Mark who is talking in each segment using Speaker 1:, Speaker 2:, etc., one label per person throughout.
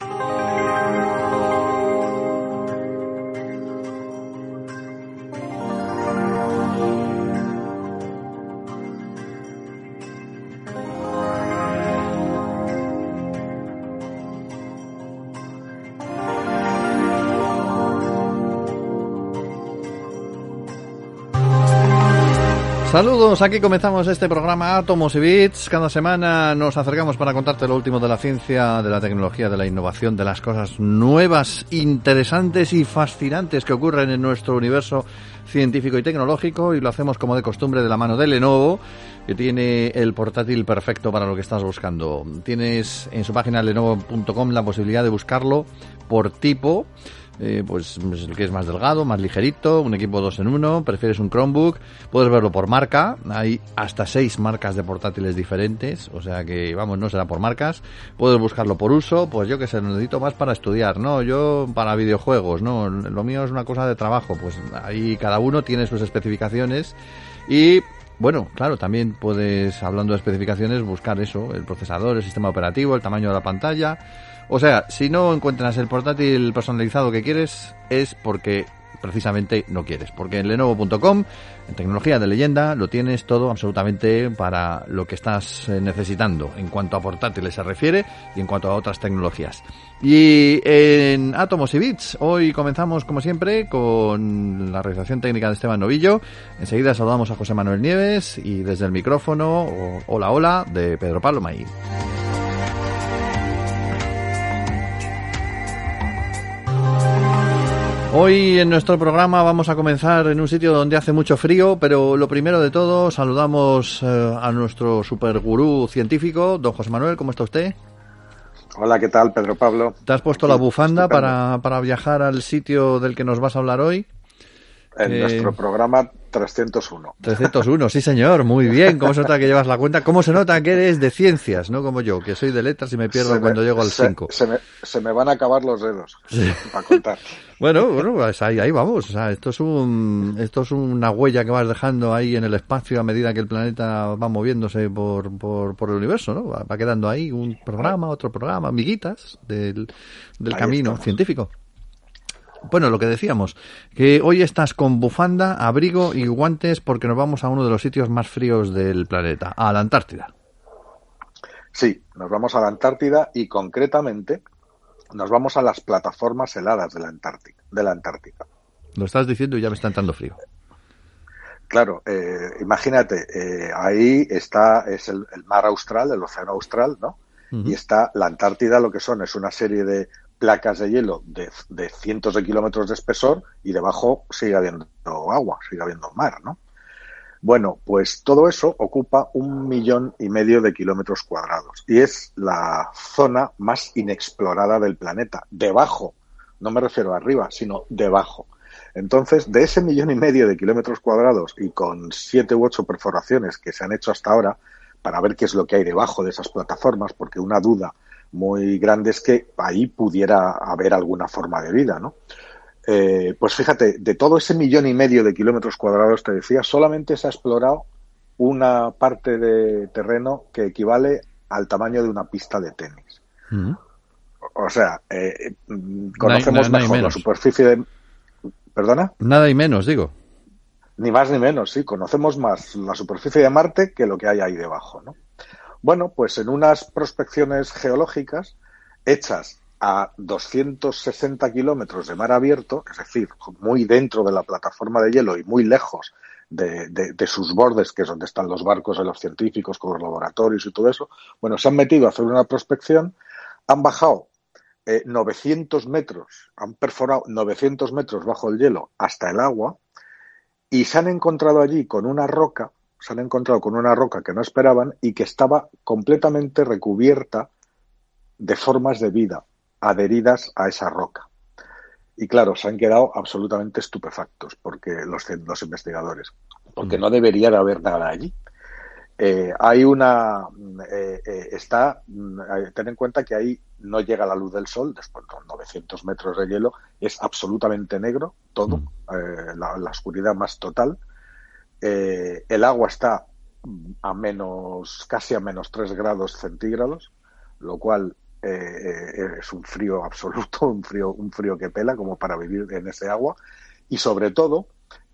Speaker 1: you Saludos, aquí comenzamos este programa Átomos y Bits. Cada semana nos acercamos para contarte lo último de la ciencia, de la tecnología, de la innovación, de las cosas nuevas, interesantes y fascinantes que ocurren en nuestro universo científico y tecnológico y lo hacemos como de costumbre de la mano de Lenovo, que tiene el portátil perfecto para lo que estás buscando. Tienes en su página lenovo.com la posibilidad de buscarlo por tipo eh, pues el que es más delgado, más ligerito, un equipo 2 en 1, prefieres un Chromebook, puedes verlo por marca, hay hasta 6 marcas de portátiles diferentes, o sea que vamos, no será por marcas, puedes buscarlo por uso, pues yo que sé, necesito más para estudiar, no, yo para videojuegos, no, lo mío es una cosa de trabajo, pues ahí cada uno tiene sus especificaciones y bueno, claro, también puedes, hablando de especificaciones, buscar eso, el procesador, el sistema operativo, el tamaño de la pantalla, o sea, si no encuentras el portátil personalizado que quieres, es porque precisamente no quieres. Porque en lenovo.com, en tecnología de leyenda, lo tienes todo absolutamente para lo que estás eh, necesitando en cuanto a portátiles se refiere y en cuanto a otras tecnologías. Y en Atomos y Bits, hoy comenzamos como siempre con la realización técnica de Esteban Novillo. Enseguida saludamos a José Manuel Nieves y desde el micrófono, hola hola, de Pedro Pablo Hoy en nuestro programa vamos a comenzar en un sitio donde hace mucho frío, pero lo primero de todo saludamos eh, a nuestro super gurú científico, don José Manuel, ¿cómo está usted?
Speaker 2: Hola, ¿qué tal, Pedro Pablo?
Speaker 1: ¿Te has puesto la bufanda para, para, viajar al sitio del que nos vas a hablar hoy?
Speaker 2: En
Speaker 1: Eh,
Speaker 2: nuestro programa 301.
Speaker 1: 301, sí señor, muy bien. ¿Cómo se nota que llevas la cuenta? ¿Cómo se nota que eres de ciencias, no como yo, que soy de letras y me pierdo
Speaker 2: Se me-
Speaker 1: cuando llego al
Speaker 2: se-
Speaker 1: 5?
Speaker 2: Se, me, se me van a acabar los dedos para contar.
Speaker 1: Bueno, bueno, pues ahí, ahí vamos. O sea, esto es un, esto es una huella que vas dejando ahí en el espacio a medida que el planeta va moviéndose por, por, por el universo, ¿no? Va, va quedando ahí un programa, otro programa, amiguitas del, del
Speaker 2: Ahí
Speaker 1: camino
Speaker 2: estamos.
Speaker 1: científico. Bueno, lo que decíamos, que hoy estás con bufanda, abrigo y guantes porque nos vamos a uno de los sitios más fríos del planeta, a la Antártida.
Speaker 2: Sí, nos vamos a la Antártida y concretamente nos vamos a las plataformas heladas de la Antártica. De la Antártica.
Speaker 1: Lo estás diciendo y ya me está entrando frío.
Speaker 2: Claro, eh, imagínate, eh, ahí está es el, el mar austral, el océano austral, ¿no? Y está la Antártida, lo que son es una serie de placas de hielo de, de cientos de kilómetros de espesor y debajo sigue habiendo agua, sigue habiendo mar, ¿no? Bueno, pues todo eso ocupa un millón y medio de kilómetros cuadrados y es la zona más inexplorada del planeta, debajo, no me refiero arriba, sino debajo. Entonces, de ese millón y medio de kilómetros cuadrados y con siete u ocho perforaciones que se han hecho hasta ahora para ver qué es lo que hay debajo de esas plataformas, porque una duda muy grande es que ahí pudiera haber alguna forma de vida, ¿no? Eh, pues fíjate, de todo ese millón y medio de kilómetros cuadrados, te decía, solamente se ha explorado una parte de terreno que equivale al tamaño de una pista de tenis.
Speaker 1: Ujú.
Speaker 2: O sea, eh, mm, conocemos
Speaker 1: nada y
Speaker 2: mejor la superficie de... ¿Perdona?
Speaker 1: Nada y menos, digo.
Speaker 2: Ni más ni menos, sí, conocemos más la superficie de Marte que lo que hay ahí debajo, ¿no? Bueno, pues en unas prospecciones geológicas hechas a 260 kilómetros de mar abierto, es decir, muy dentro de la plataforma de hielo y muy lejos de, de- sus bordes, que es donde están los barcos de los científicos con los laboratorios y todo eso, bueno, se han metido a hacer una prospección, han bajado eh, 900 metros, han perforado 900 metros bajo el hielo hasta el agua y se han encontrado allí con una roca, se han encontrado con una roca que no esperaban y que estaba completamente recubierta de formas de vida adheridas a esa roca. Y claro, se han quedado absolutamente estupefactos porque los, los investigadores, porque no debería de haber nada allí. Eh, hay una eh, eh, está ten en cuenta que ahí no llega la luz del sol después de 900 metros de hielo es absolutamente negro todo la, la, oscuridad más total el agua está a menos casi a menos 3 grados centígrados lo cual es un frío absoluto un frío un frío que pela como para vivir en ese agua. Y sobre todo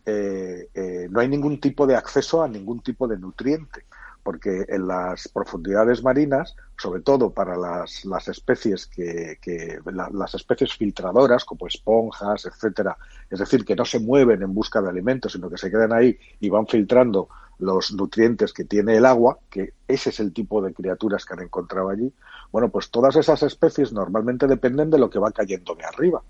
Speaker 2: eh, eh, no hay ningún tipo de acceso a ningún tipo de nutriente, porque en las profundidades marinas, sobre todo para las, las especies que, las especies filtradoras como esponjas, etcétera, es decir, que no se mueven en busca de alimentos, sino que se quedan ahí y van filtrando los nutrientes que tiene el agua, que ese es el tipo de criaturas que han encontrado allí. Bueno, pues todas esas especies normalmente dependen de lo que va cayendo de arriba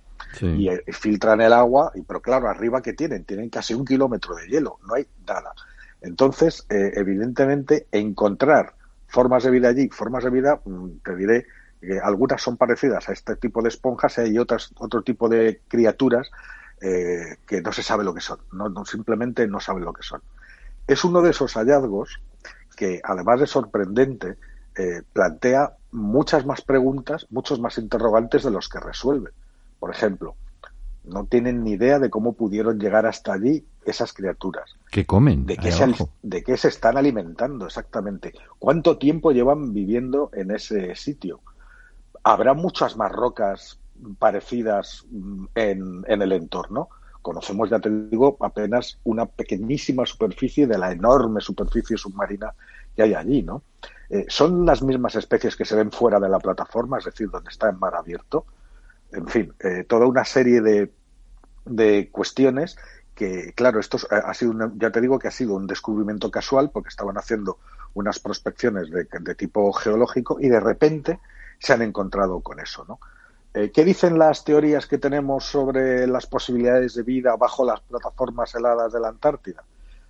Speaker 2: y eh, filtran el agua, y, pero claro, arriba que tienen, tienen casi un kilómetro de hielo, no hay nada. Entonces, eh, evidentemente, encontrar formas de vida allí, formas de vida, mm, te diré que algunas son parecidas a este tipo de esponjas y hay otras, otro tipo de criaturas eh, que no se sabe lo que son, no, simplemente no saben lo que son. Es uno de esos hallazgos que, además de sorprendente, plantea muchas más preguntas, muchos más interrogantes de los que resuelve. Por ejemplo, no tienen ni idea de cómo pudieron llegar hasta allí esas criaturas.
Speaker 1: ¿Qué comen?
Speaker 2: De qué, se, de qué se están alimentando exactamente. ¿Cuánto tiempo llevan viviendo en ese sitio? ¿Habrá muchas más rocas parecidas mm, en, en el entorno? Conocemos, ya te digo, apenas una pequeñísima superficie de la enorme superficie submarina que hay allí, ¿no? Eh, ¿Son las mismas especies que se ven fuera de la plataforma, es decir, donde está en mar abierto? en fin, eh, toda una serie de, de cuestiones que, claro, esto ha sido, ya te digo que ha sido un descubrimiento casual porque estaban haciendo unas prospecciones de, tipo geológico y de repente se han encontrado con eso, ¿no? Eh, ¿Qué dicen las teorías que tenemos sobre las posibilidades de vida bajo las plataformas heladas de la Antártida?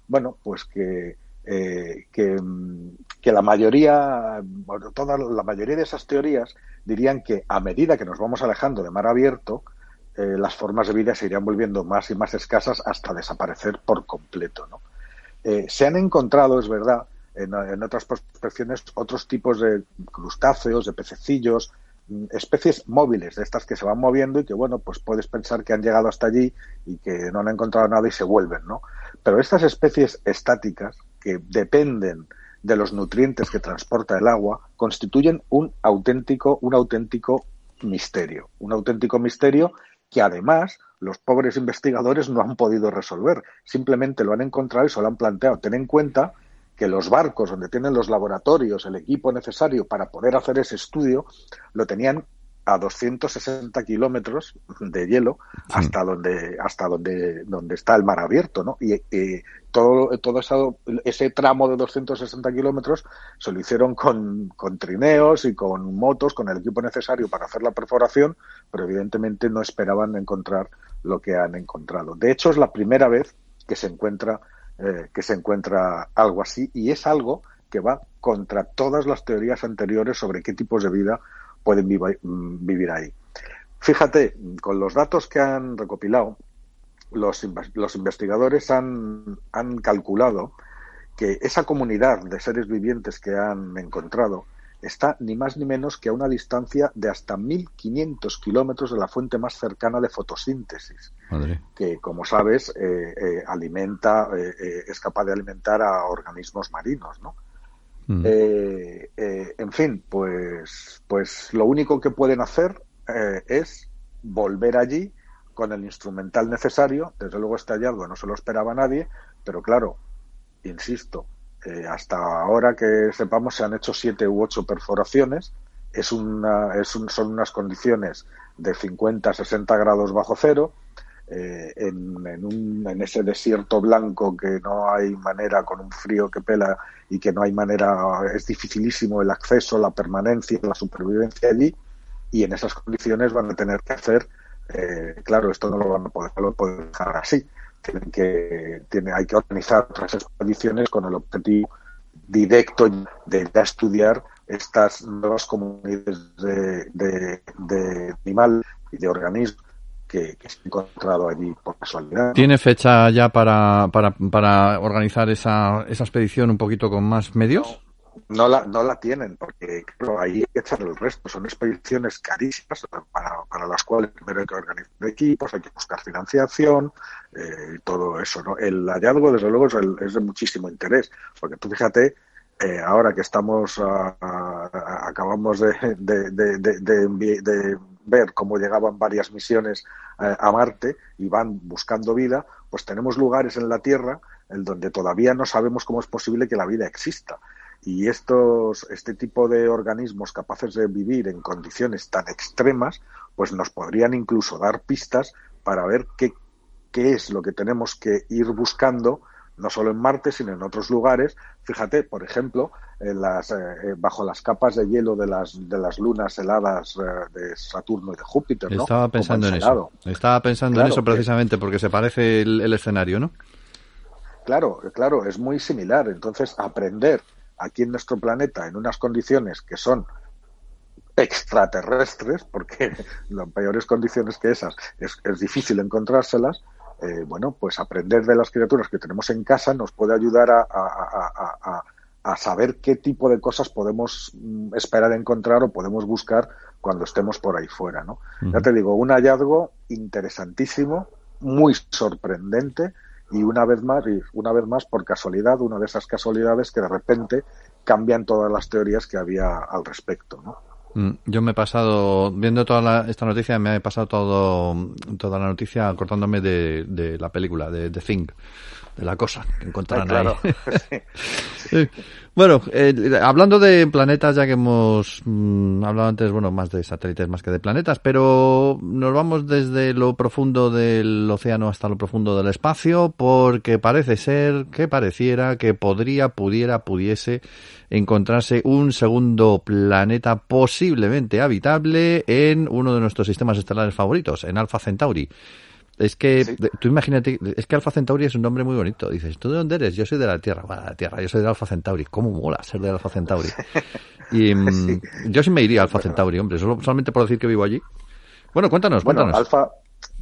Speaker 2: Bueno, pues que, eh, que, que, la mayoría, bueno, toda la mayoría de esas teorías dirían que a medida que nos vamos alejando de mar abierto, eh, las formas de vida se irían volviendo más y más escasas hasta desaparecer por completo. ¿no? Eh, se han encontrado, es verdad, en, otras prospecciones otros tipos de crustáceos, de pececillos, mm, especies móviles, de estas que se van moviendo y que, bueno, pues puedes pensar que han llegado hasta allí y que no han encontrado nada y se vuelven, ¿no? Pero estas especies estáticas, que dependen de los nutrientes que transporta el agua constituyen un auténtico, un auténtico misterio, un auténtico misterio que además los pobres investigadores no han podido resolver, simplemente lo han encontrado y se lo han planteado. Ten en cuenta que los barcos donde tienen los laboratorios, el equipo necesario para poder hacer ese estudio, lo tenían a 260 kilómetros de hielo hasta donde hasta donde donde está el mar abierto, ¿no? Y, todo todo ese tramo de 260 kilómetros se lo hicieron con, con trineos y con motos, con el equipo necesario para hacer la perforación, pero evidentemente no esperaban encontrar lo que han encontrado. De hecho, es la primera vez que se encuentra eh, que se encuentra algo así y es algo que va contra todas las teorías anteriores sobre qué tipos de vida pueden mm, vivir ahí. Fíjate, con los datos que han recopilado, los, los investigadores han, han calculado que esa comunidad de seres vivientes que han encontrado está ni más ni menos que a una distancia de hasta 1.500 kilómetros de la fuente más cercana de fotosíntesis, que, como sabes, eh, eh, alimenta, eh, es capaz de alimentar a organismos marinos, ¿no? Mm. Eh, eh, en fin, pues, pues lo único que pueden hacer eh, es volver allí con el instrumental necesario. Desde luego este hallazgo no se lo esperaba nadie, pero claro, insisto, hasta ahora que sepamos se han hecho siete u ocho perforaciones. Es una, es son unas condiciones de 50 60 grados bajo cero eh, en, un, en, ese desierto blanco que no hay manera, con un frío que pela y que no hay manera, es dificilísimo el acceso, la permanencia, la supervivencia allí, y en esas condiciones van a tener que hacer, eh, claro, esto no lo van a poder, dejar así, tienen que, tiene, hay que organizar otras expediciones con el objetivo directo de ya estudiar estas nuevas comunidades de, de, de animal y de organismos que, que, se han encontrado allí por casualidad.
Speaker 1: ¿Tiene fecha ya para, para, para organizar esa, esa expedición un poquito con más medios?
Speaker 2: No la, no la tienen, porque claro, ahí hay que echar el resto. Son expediciones carísimas para, para las cuales primero hay que organizar equipos, hay que buscar financiación eh, y todo eso. ¿no? El hallazgo, desde luego, es, el, es de muchísimo interés, porque tú fíjate, eh, ahora que estamos, a, a, acabamos de, de, de, de, ver cómo llegaban varias misiones eh, a Marte y van buscando vida, pues tenemos lugares en la Tierra en donde todavía no sabemos cómo es posible que la vida exista. Y estos, este tipo de organismos capaces de vivir en condiciones tan extremas, pues nos podrían incluso dar pistas para ver qué, qué es lo que tenemos que ir buscando no solo en Marte, sino en otros lugares. Fíjate, por ejemplo, en las, eh, bajo las capas de hielo de las, de las lunas heladas eh, de Saturno y de Júpiter. ¿no?
Speaker 1: Estaba pensando en eso. Estaba pensando claro, en eso precisamente porque se parece el, el, escenario, ¿no?
Speaker 2: Claro, claro, es muy similar. Entonces, aprender aquí en nuestro planeta en unas condiciones que son extraterrestres, porque en peores condiciones que esas es, es difícil encontrárselas, eh, bueno, pues aprender de las criaturas que tenemos en casa nos puede ayudar a, a, a, saber qué tipo de cosas podemos mm, esperar encontrar o podemos buscar cuando estemos por ahí fuera, ¿no? Uh -huh. Ya te digo, un hallazgo interesantísimo, muy sorprendente y una vez más, y una vez más por casualidad, una de esas casualidades que de repente cambian todas las teorías que había al respecto, ¿no?
Speaker 1: Mm, yo me he pasado, viendo toda la, esta noticia, me he pasado todo, toda la noticia acordándome de, de la película, de The Thing, de la cosa que encontrarán
Speaker 2: claro.
Speaker 1: ahí. sí. Bueno, eh, hablando de planetas, ya que hemos mmm, hablado antes, bueno, más de satélites más que de planetas, pero nos vamos desde lo profundo del océano hasta lo profundo del espacio, porque parece ser que pareciera que podría, pudiera, pudiese encontrarse un segundo planeta posiblemente habitable en uno de nuestros sistemas estelares favoritos, en Alpha Centauri. Es que, sí. tú imagínate, es que Alfa Centauri es un nombre muy bonito. Dices, ¿tú de dónde eres? Yo soy de la Tierra. Bueno, de la Tierra, yo soy de Alfa Centauri. ¿Cómo mola ser de Alfa Centauri? Y mm, sí. yo sí me iría a Alfa bueno. Centauri, hombre, solo, solamente por decir que vivo allí. Bueno, cuéntanos,
Speaker 2: bueno,
Speaker 1: cuéntanos.
Speaker 2: Alfa,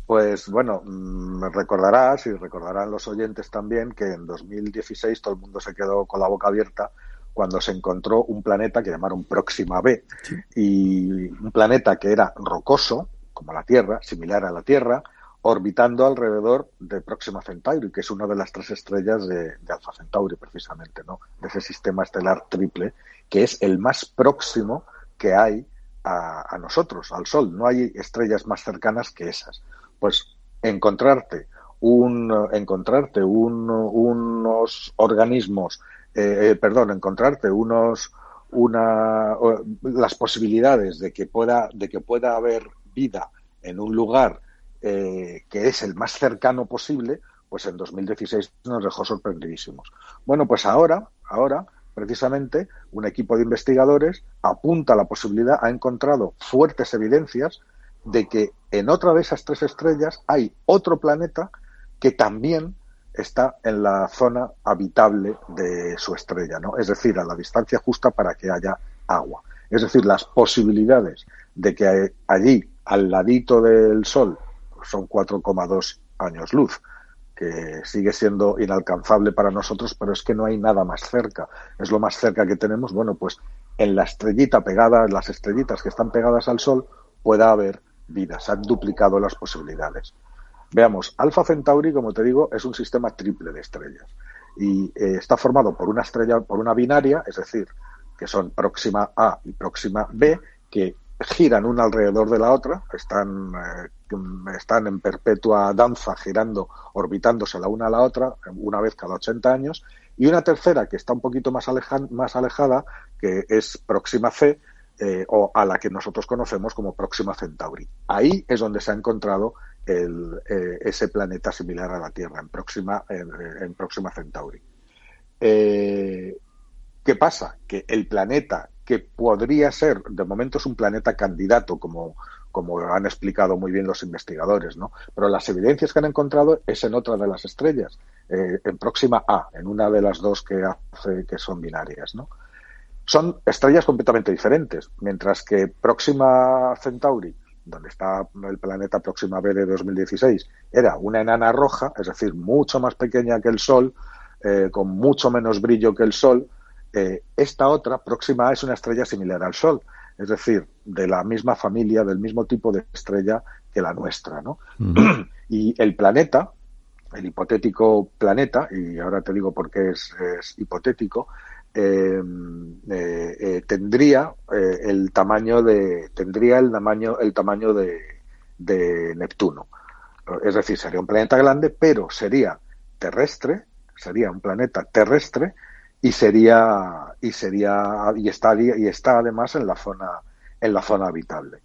Speaker 2: pues bueno, me mm, recordarás y recordarán los oyentes también que en 2016 todo el mundo se quedó con la boca abierta cuando se encontró un planeta que llamaron Próxima B sí. y un planeta que era rocoso, como la Tierra, similar a la Tierra, orbitando alrededor de Próxima Centauri, que es una de las tres estrellas de, Alfa Centauri, precisamente, ¿no? De ese sistema estelar triple, que es el más próximo que hay a, nosotros, al Sol. No hay estrellas más cercanas que esas. Pues encontrarte un, encontrarte un, unos organismos, eh, eh, perdón, encontrarte unos, una, las posibilidades de que pueda, de que pueda haber vida en un lugar eh, que es el más cercano posible, pues en 2016 nos dejó sorprendidísimos. Bueno, pues ahora, ahora, precisamente, un equipo de investigadores apunta a la posibilidad, ha encontrado fuertes evidencias de que en otra de esas tres estrellas hay otro planeta que también está en la zona habitable de su estrella, ¿no? Es decir, a la distancia justa para que haya agua. Es decir, las posibilidades de que allí, al ladito del Sol, son 4,2 años luz, que sigue siendo inalcanzable para nosotros, pero es que no hay nada más cerca. Es lo más cerca que tenemos. Bueno, pues en la estrellita pegada, en las estrellitas que están pegadas al Sol, pueda haber vida. Se han duplicado las posibilidades. Veamos, Alfa Centauri, como te digo, es un sistema triple de estrellas y eh, está formado por una estrella, por una binaria, es decir, que son próxima A y próxima B, que giran una alrededor de la otra, están, eh, están en perpetua danza, girando, orbitándose la una a la otra, una vez cada 80 años, y una tercera que está un poquito más, más alejada, que es próxima C, eh, o a la que nosotros conocemos como Próxima Centauri. Ahí es donde se ha encontrado el, eh, ese planeta similar a la Tierra, en Próxima, en, en Próxima Centauri. ¿Qué pasa? Que el planeta que podría ser, de momento es un planeta candidato, como, como han explicado muy bien los investigadores, ¿no? Pero las evidencias que han encontrado es en otra de las estrellas, eh, en próxima A, en una de las dos que hace que son binarias, ¿no? Son estrellas completamente diferentes, mientras que Próxima Centauri, donde está el planeta Próxima B de 2016, era una enana roja, es decir, mucho más pequeña que el Sol, eh, con mucho menos brillo que el Sol. Eh, esta otra, Próxima A, es una estrella similar al Sol, es decir, de la misma familia, del mismo tipo de estrella que la nuestra. ¿no? Y el planeta, el hipotético planeta, y ahora te digo por qué es, hipotético, eh, eh, eh, tendría el tamaño de tendría el tamaño el tamaño de, de, Neptuno es decir sería un planeta grande pero sería terrestre sería un planeta terrestre y sería y sería y estaría y está además en la zona en la zona habitable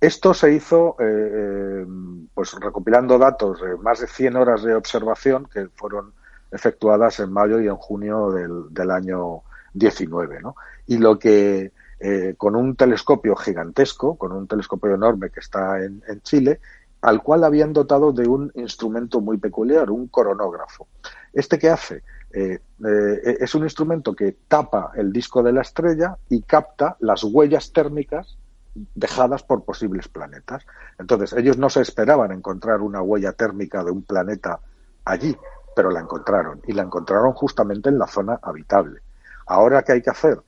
Speaker 2: esto se hizo eh, eh, pues recopilando datos de más de 100 horas de observación que fueron efectuadas en mayo y en junio del, del año 19. ¿no? Y lo que eh, con un telescopio gigantesco, con un telescopio enorme que está en, en Chile, al cual habían dotado de un instrumento muy peculiar, un coronógrafo. ¿Este qué hace? Eh, eh, es un instrumento que tapa el disco de la estrella y capta las huellas térmicas dejadas por posibles planetas. Entonces, ellos no se esperaban encontrar una huella térmica de un planeta allí, pero la encontraron y la encontraron justamente en la zona habitable. Ahora, ¿qué hay que hacer?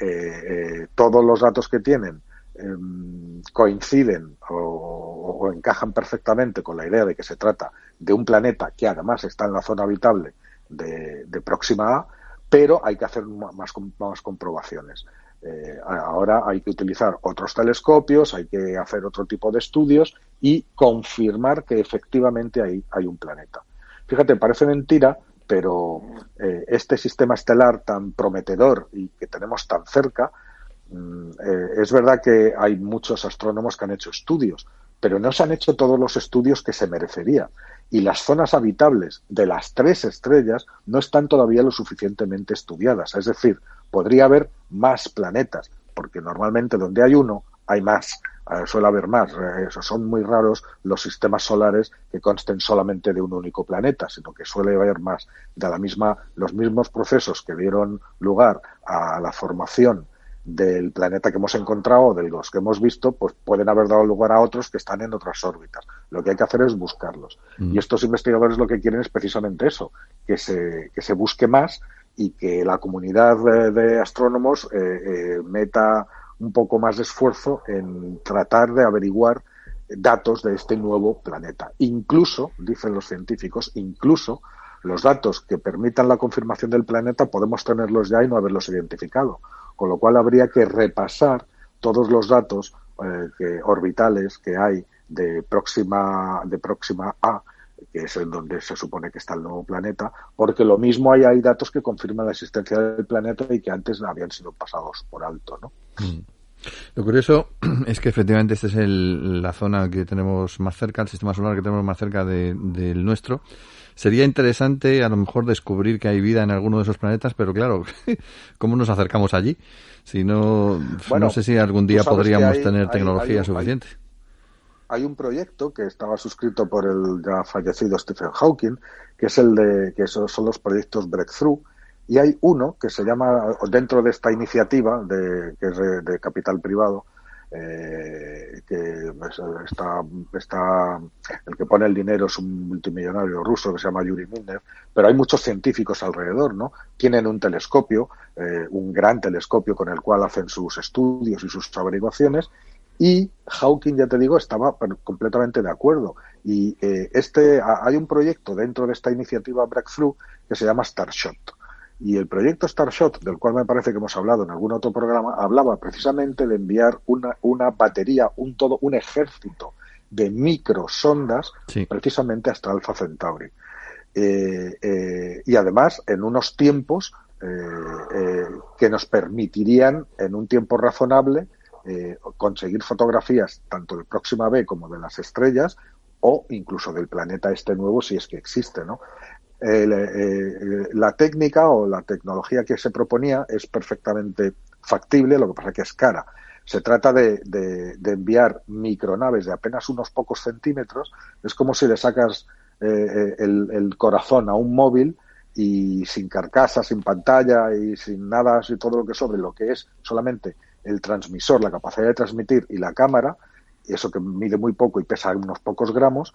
Speaker 2: Eh, todos los datos que tienen em, coinciden o, encajan perfectamente con la idea de que se trata de un planeta que además está en la zona habitable de, Próxima A, pero hay que hacer más, más comprobaciones. Eh, ahora hay que utilizar otros telescopios, hay que hacer otro tipo de estudios y confirmar que efectivamente hay, hay un planeta. Fíjate, parece mentira, pero eh, este sistema estelar tan prometedor y que tenemos tan cerca, mm, eh, es verdad que hay muchos astrónomos que han hecho estudios, pero no se han hecho todos los estudios que se merecería. Y las zonas habitables de las tres estrellas no están todavía lo suficientemente estudiadas. Es decir, podría haber más planetas, porque normalmente donde hay uno hay más, eh, suele haber más. Eh, son muy raros los sistemas solares que consten solamente de un único planeta, sino que suele haber más. De la misma, los mismos procesos que dieron lugar a la formación del planeta que hemos encontrado o de los que hemos visto, pues pueden haber dado lugar a otros que están en otras órbitas. Lo que hay que hacer es buscarlos. Mm. Y estos investigadores lo que quieren es precisamente eso, que se, que se busque más y que la comunidad de, astrónomos eh, eh, meta un poco más de esfuerzo en tratar de averiguar datos de este nuevo planeta. Incluso, dicen los científicos, incluso los datos que permitan la confirmación del planeta podemos tenerlos ya y no haberlos identificado, con lo cual habría que repasar todos los datos eh, orbitales que hay de próxima de próxima A que es en donde se supone que está el nuevo planeta, porque lo mismo hay, hay datos que confirman la existencia del planeta y que antes habían sido pasados por alto, ¿no? Mm.
Speaker 1: Lo curioso es que efectivamente esta es la zona que tenemos más cerca, el sistema solar que tenemos más cerca del nuestro. Sería interesante a lo mejor descubrir que hay vida en alguno de esos planetas, pero claro, ¿cómo nos acercamos allí? Si no, no sé si algún día podríamos tener tecnología suficiente
Speaker 2: hay un proyecto que estaba suscrito por el ya fallecido Stephen Hawking, que es el de que esos son los proyectos Breakthrough, y hay uno que se llama dentro de esta iniciativa de, que es de, capital privado, eh, que está, está el que pone el dinero es un multimillonario ruso que se llama Yuri Milner, pero hay muchos científicos alrededor, ¿no? Tienen un telescopio, eh, un gran telescopio con el cual hacen sus estudios y sus averiguaciones y Hawking, ya te digo, estaba completamente de acuerdo. Y eh, este hay un proyecto dentro de esta iniciativa Breakthrough que se llama Starshot. Y el proyecto Starshot, del cual me parece que hemos hablado en algún otro programa, hablaba precisamente de enviar una, una batería, un todo, un ejército de microsondas precisamente hasta Alpha Centauri. Eh, eh, y además en unos tiempos que nos permitirían, en un tiempo razonable, eh, conseguir fotografías tanto de Próxima B como de las estrellas o incluso del planeta este nuevo si es que existe, ¿no? Eh, la técnica o la tecnología que se proponía es perfectamente factible, lo que pasa que es cara. Se trata de, enviar micronaves de apenas unos pocos centímetros. Es como si le sacas eh, el, corazón a un móvil y sin carcasa, sin pantalla y sin nada, y todo lo que sobre, lo que es solamente el transmisor, la capacidad de transmitir y la cámara, eso que mide muy poco y pesa unos pocos gramos,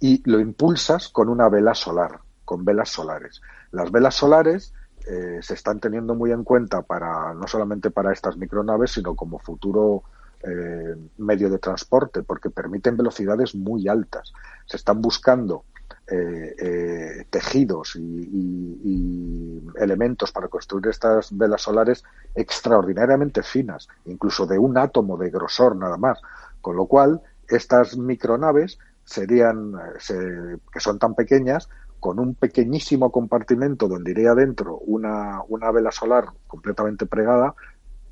Speaker 2: y lo impulsas con una vela solar, con velas solares. Las velas solares eh, se están teniendo muy en cuenta para no solamente para estas micronaves, sino como futuro eh, medio de transporte, porque permiten velocidades muy altas. Se están buscando eh, tejidos y, elementos para construir estas velas solares extraordinariamente finas, incluso de un átomo de grosor nada más. Con lo cual, estas micronaves serían, que son tan pequeñas, con un pequeñísimo compartimento donde iría adentro una, una vela solar completamente pregada,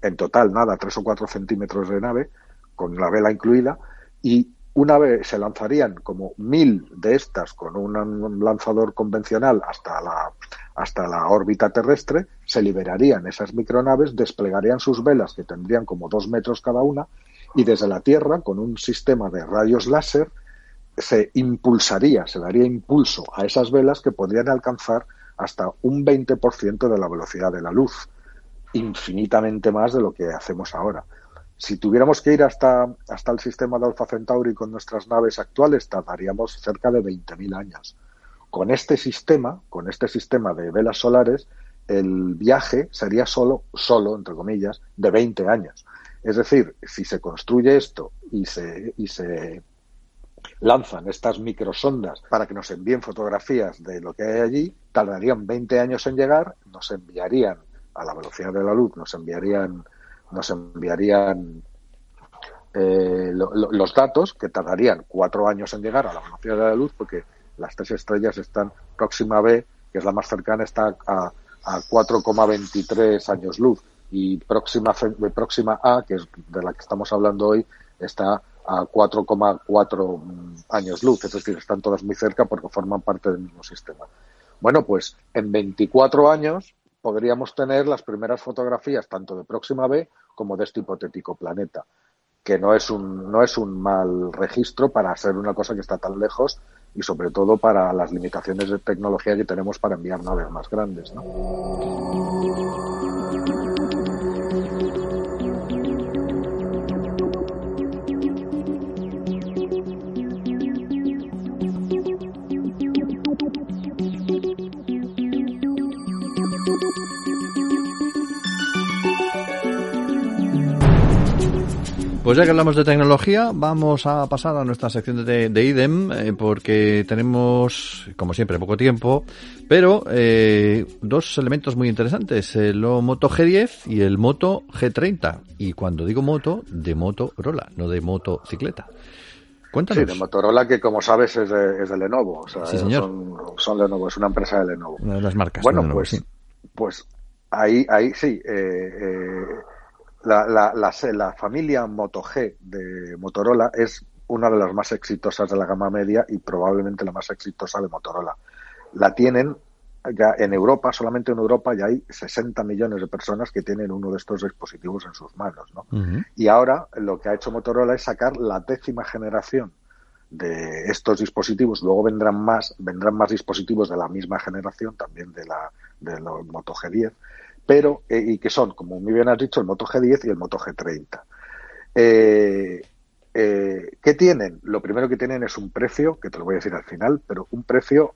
Speaker 2: en total nada, tres o cuatro centímetros de nave, con la vela incluida, y una vez se lanzarían como mil de estas con un lanzador convencional hasta la, hasta la órbita terrestre, se liberarían esas micronaves, desplegarían sus velas, que tendrían como dos metros cada una, y desde la Tierra, con un sistema de rayos láser, se impulsaría, se daría impulso a esas velas que podrían alcanzar hasta un 20% de la velocidad de la luz, infinitamente más de lo que hacemos ahora. Si tuviéramos que ir hasta, hasta el sistema de Alpha Centauri con nuestras naves actuales, tardaríamos cerca de 20.000 años. Con este sistema, con este sistema de velas solares, el viaje sería solo, solo, entre comillas, de 20 años. Es decir, si se construye esto y se, y se lanzan estas microsondas para que nos envíen fotografías de lo que hay allí, tardarían 20 años en llegar, nos enviarían a la velocidad de la luz, nos enviarían, nos enviarían eh, los datos que tardarían cuatro años en llegar a la velocidad de la luz porque las tres estrellas están próxima B, que es la más cercana, está a, a 4,23 años luz. Y próxima, próxima A, que es de la que estamos hablando hoy, está a 4,4 años luz, es decir, están todas muy cerca porque forman parte del mismo sistema. Bueno, pues en 24 años podríamos tener las primeras fotografías tanto de Próxima B como de este hipotético planeta, que no es un, no es un mal registro para ser una cosa que está tan lejos y sobre todo para las limitaciones de tecnología que tenemos para enviar naves más grandes. ¿no?
Speaker 1: Pues ya que hablamos de tecnología, vamos a pasar a nuestra sección de, IDEM, eh, porque tenemos, como siempre, poco tiempo, pero eh, dos elementos muy interesantes, el Moto G10 y el Moto G30. Y cuando digo moto, de Motorola, no de motocicleta. Cuéntanos.
Speaker 2: Sí, de Motorola, que como sabes es de, Lenovo. O sea, Son, Lenovo, es una empresa de Lenovo.
Speaker 1: Una de las marcas.
Speaker 2: Bueno, pues, pues ahí, ahí sí. Eh, eh la, la, la, familia Moto G de Motorola es una de las más exitosas de la gama media y probablemente la más exitosa de Motorola. La tienen ya en Europa, solamente en Europa ya hay 60 millones de personas que tienen uno de estos dispositivos en sus manos. ¿no? Y ahora lo que ha hecho Motorola es sacar la décima generación de estos dispositivos. Luego vendrán más, vendrán más dispositivos de la misma generación, también de la de los Moto G10 pero eh, y que son, como muy bien has dicho, el Moto G10 y el Moto G30. Eh, eh, ¿Qué tienen? Lo primero que tienen es un precio, que te lo voy a decir al final, pero un precio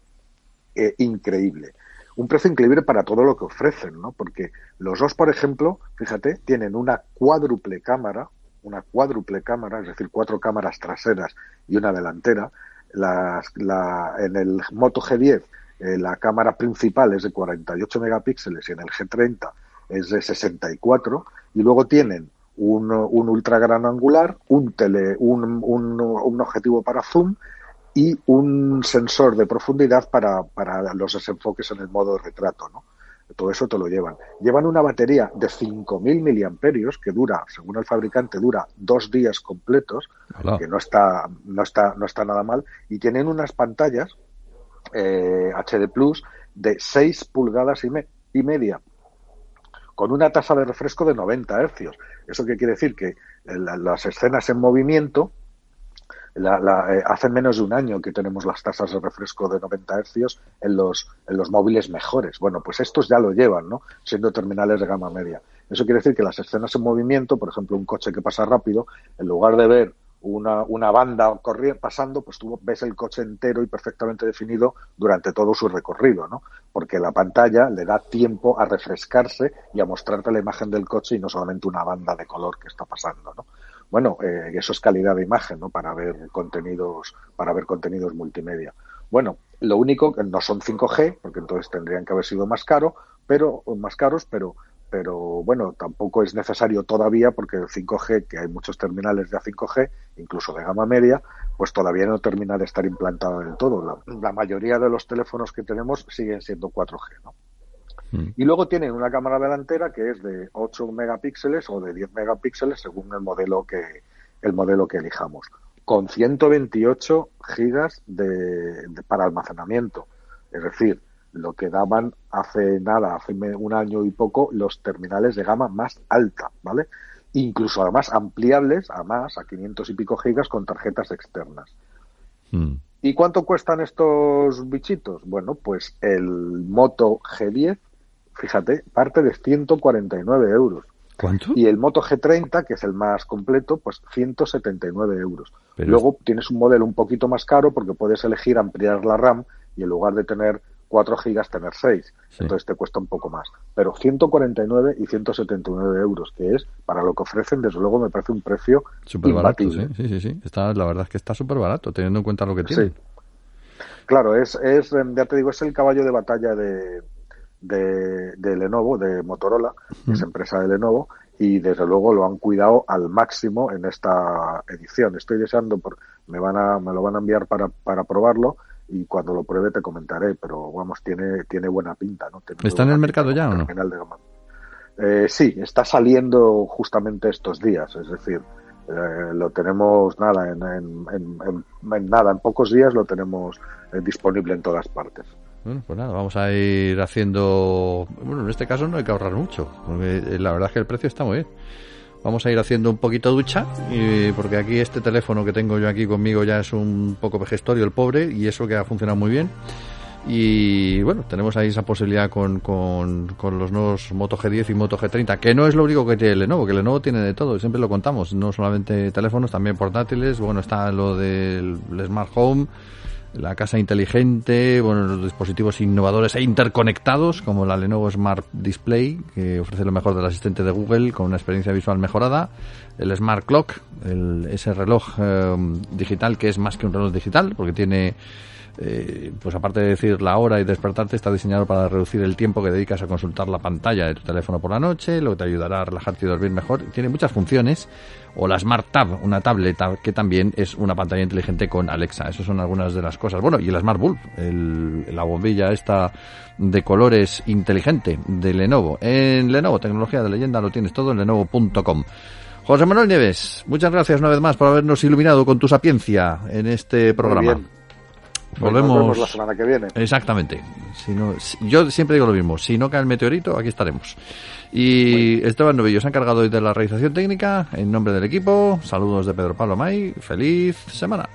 Speaker 2: increíble. Un precio increíble para todo lo que ofrecen, ¿no? Porque los dos, por ejemplo, fíjate, tienen una cuádruple cámara, una cuádruple cámara, es decir, cuatro cámaras traseras y una delantera. Las, la, en el Moto G10 eh, la cámara principal es de 48 megapíxeles y en el G30 es de 64 y luego tienen un, un ultra gran angular, un, tele, un, un, objetivo para zoom y un sensor de profundidad para, para los desenfoques en el modo retrato, ¿no? Todo eso te lo llevan. Llevan una batería de 5.000 miliamperios que dura, según el fabricante, dura dos días completos, que no está, no está, no está nada mal, y tienen unas pantallas eh, HD Plus de 6 pulgadas y, media, con una tasa de refresco de 90 hercios. ¿Eso qué quiere decir? Que las escenas en movimiento La, hace menos de un año que tenemos las tasas de refresco de 90 hercios en los, en los móviles mejores. Bueno, pues estos ya lo llevan, ¿no? Siendo terminales de gama media. Eso quiere decir que las escenas en movimiento, por ejemplo, un coche que pasa rápido, en lugar de ver una, una banda corriendo, pasando, pues tú ves el coche entero y perfectamente definido durante todo su recorrido, ¿no? Porque la pantalla le da tiempo a refrescarse y a mostrarte la imagen del coche y no solamente una banda de color que está pasando, ¿no? Bueno, eh, eso es calidad de imagen, ¿no? Para ver contenidos, para ver contenidos multimedia. Bueno, lo único que no son 5G, porque entonces tendrían que haber sido más caro, pero más caros, pero pero bueno, tampoco es necesario todavía porque el 5G, que hay muchos terminales de A5G, incluso de gama media, pues todavía no termina de estar implantado del todo. La, mayoría de los teléfonos que tenemos siguen siendo 4G, ¿no? Mm. Y luego tienen una cámara delantera que es de 8 megapíxeles o de 10 megapíxeles según el modelo que el modelo que elijamos, con 128 gigas de para almacenamiento. Es decir, lo que daban hace nada, hace un año y poco, los terminales de gama más alta, ¿vale? Incluso además ampliables a más, a 500 y pico gigas con tarjetas externas. Hmm. ¿Y cuánto cuestan estos bichitos? Bueno, pues el Moto G10, fíjate, parte de 149 euros.
Speaker 1: ¿Cuánto?
Speaker 2: Y el Moto G30, que es el más completo, pues 179 euros. Luego tienes un modelo un poquito más caro porque puedes elegir ampliar la RAM y en lugar de tener 4 gigas tener 6. Entonces te cuesta un poco más. Pero 149 y 179 euros, que es, para lo que ofrecen, desde luego me parece un precio
Speaker 1: súper barato. Sí, sí, sí. Está, la verdad es que está súper barato, teniendo en cuenta lo que tiene. Sí.
Speaker 2: Claro, es, es, em, ya te digo, es el caballo de batalla de, de, Lenovo, de Motorola, que es empresa de Lenovo, y desde luego lo han cuidado al máximo en esta edición. Estoy deseando, por, me, van a, me lo van a enviar para, para probarlo y cuando lo pruebe te comentaré, pero vamos, tiene, tiene buena pinta. ¿no?
Speaker 1: ¿Está en el mercado ya o no?
Speaker 2: Eh, sí, está saliendo justamente estos días, es decir, eh, lo tenemos nada en, en, nada, en pocos días lo tenemos eh, disponible en todas partes.
Speaker 1: Bueno, pues nada, vamos a ir haciendo. Bueno, en este caso no hay que ahorrar mucho, porque la verdad es que el precio está muy bien. Vamos a ir haciendo un poquito ducha, y, porque aquí este teléfono que tengo yo aquí conmigo ya es un poco vejestorio, el pobre, y eso que ha funcionado muy bien. Y bueno, tenemos ahí esa posibilidad con, con, los nuevos Moto G10 y Moto G30, que no es lo único que tiene Lenovo, que Lenovo tiene de todo, siempre lo contamos, no solamente teléfonos, también portátiles, bueno, está lo del Smart Home, la casa inteligente, bueno, los dispositivos innovadores e interconectados como la Lenovo Smart Display, que ofrece lo mejor del asistente de Google con una experiencia visual mejorada, el Smart Clock, el, ese reloj eh, digital que es más que un reloj digital porque tiene eh, pues aparte de decir la hora y despertarte, está diseñado para reducir el tiempo que dedicas a consultar la pantalla de tu teléfono por la noche, lo que te ayudará a relajarte y dormir mejor. Tiene muchas funciones. O la Smart Tab, una tableta que también es una pantalla inteligente con Alexa. Esas son algunas de las cosas. Bueno, y el Smart Bulb, la bombilla esta de colores inteligente de Lenovo. En Lenovo, tecnología de leyenda, lo tienes todo en lenovo.com. José Manuel Nieves, muchas gracias una vez más por habernos iluminado con tu sapiencia en este programa. Volvemos
Speaker 2: la semana que viene.
Speaker 1: Exactamente. Si no, yo siempre digo lo mismo. Si no cae el meteorito, aquí estaremos. Y Esteban Novillo se ha encargado hoy de la realización técnica. En nombre del equipo, saludos de Pedro Pablo May. Feliz semana.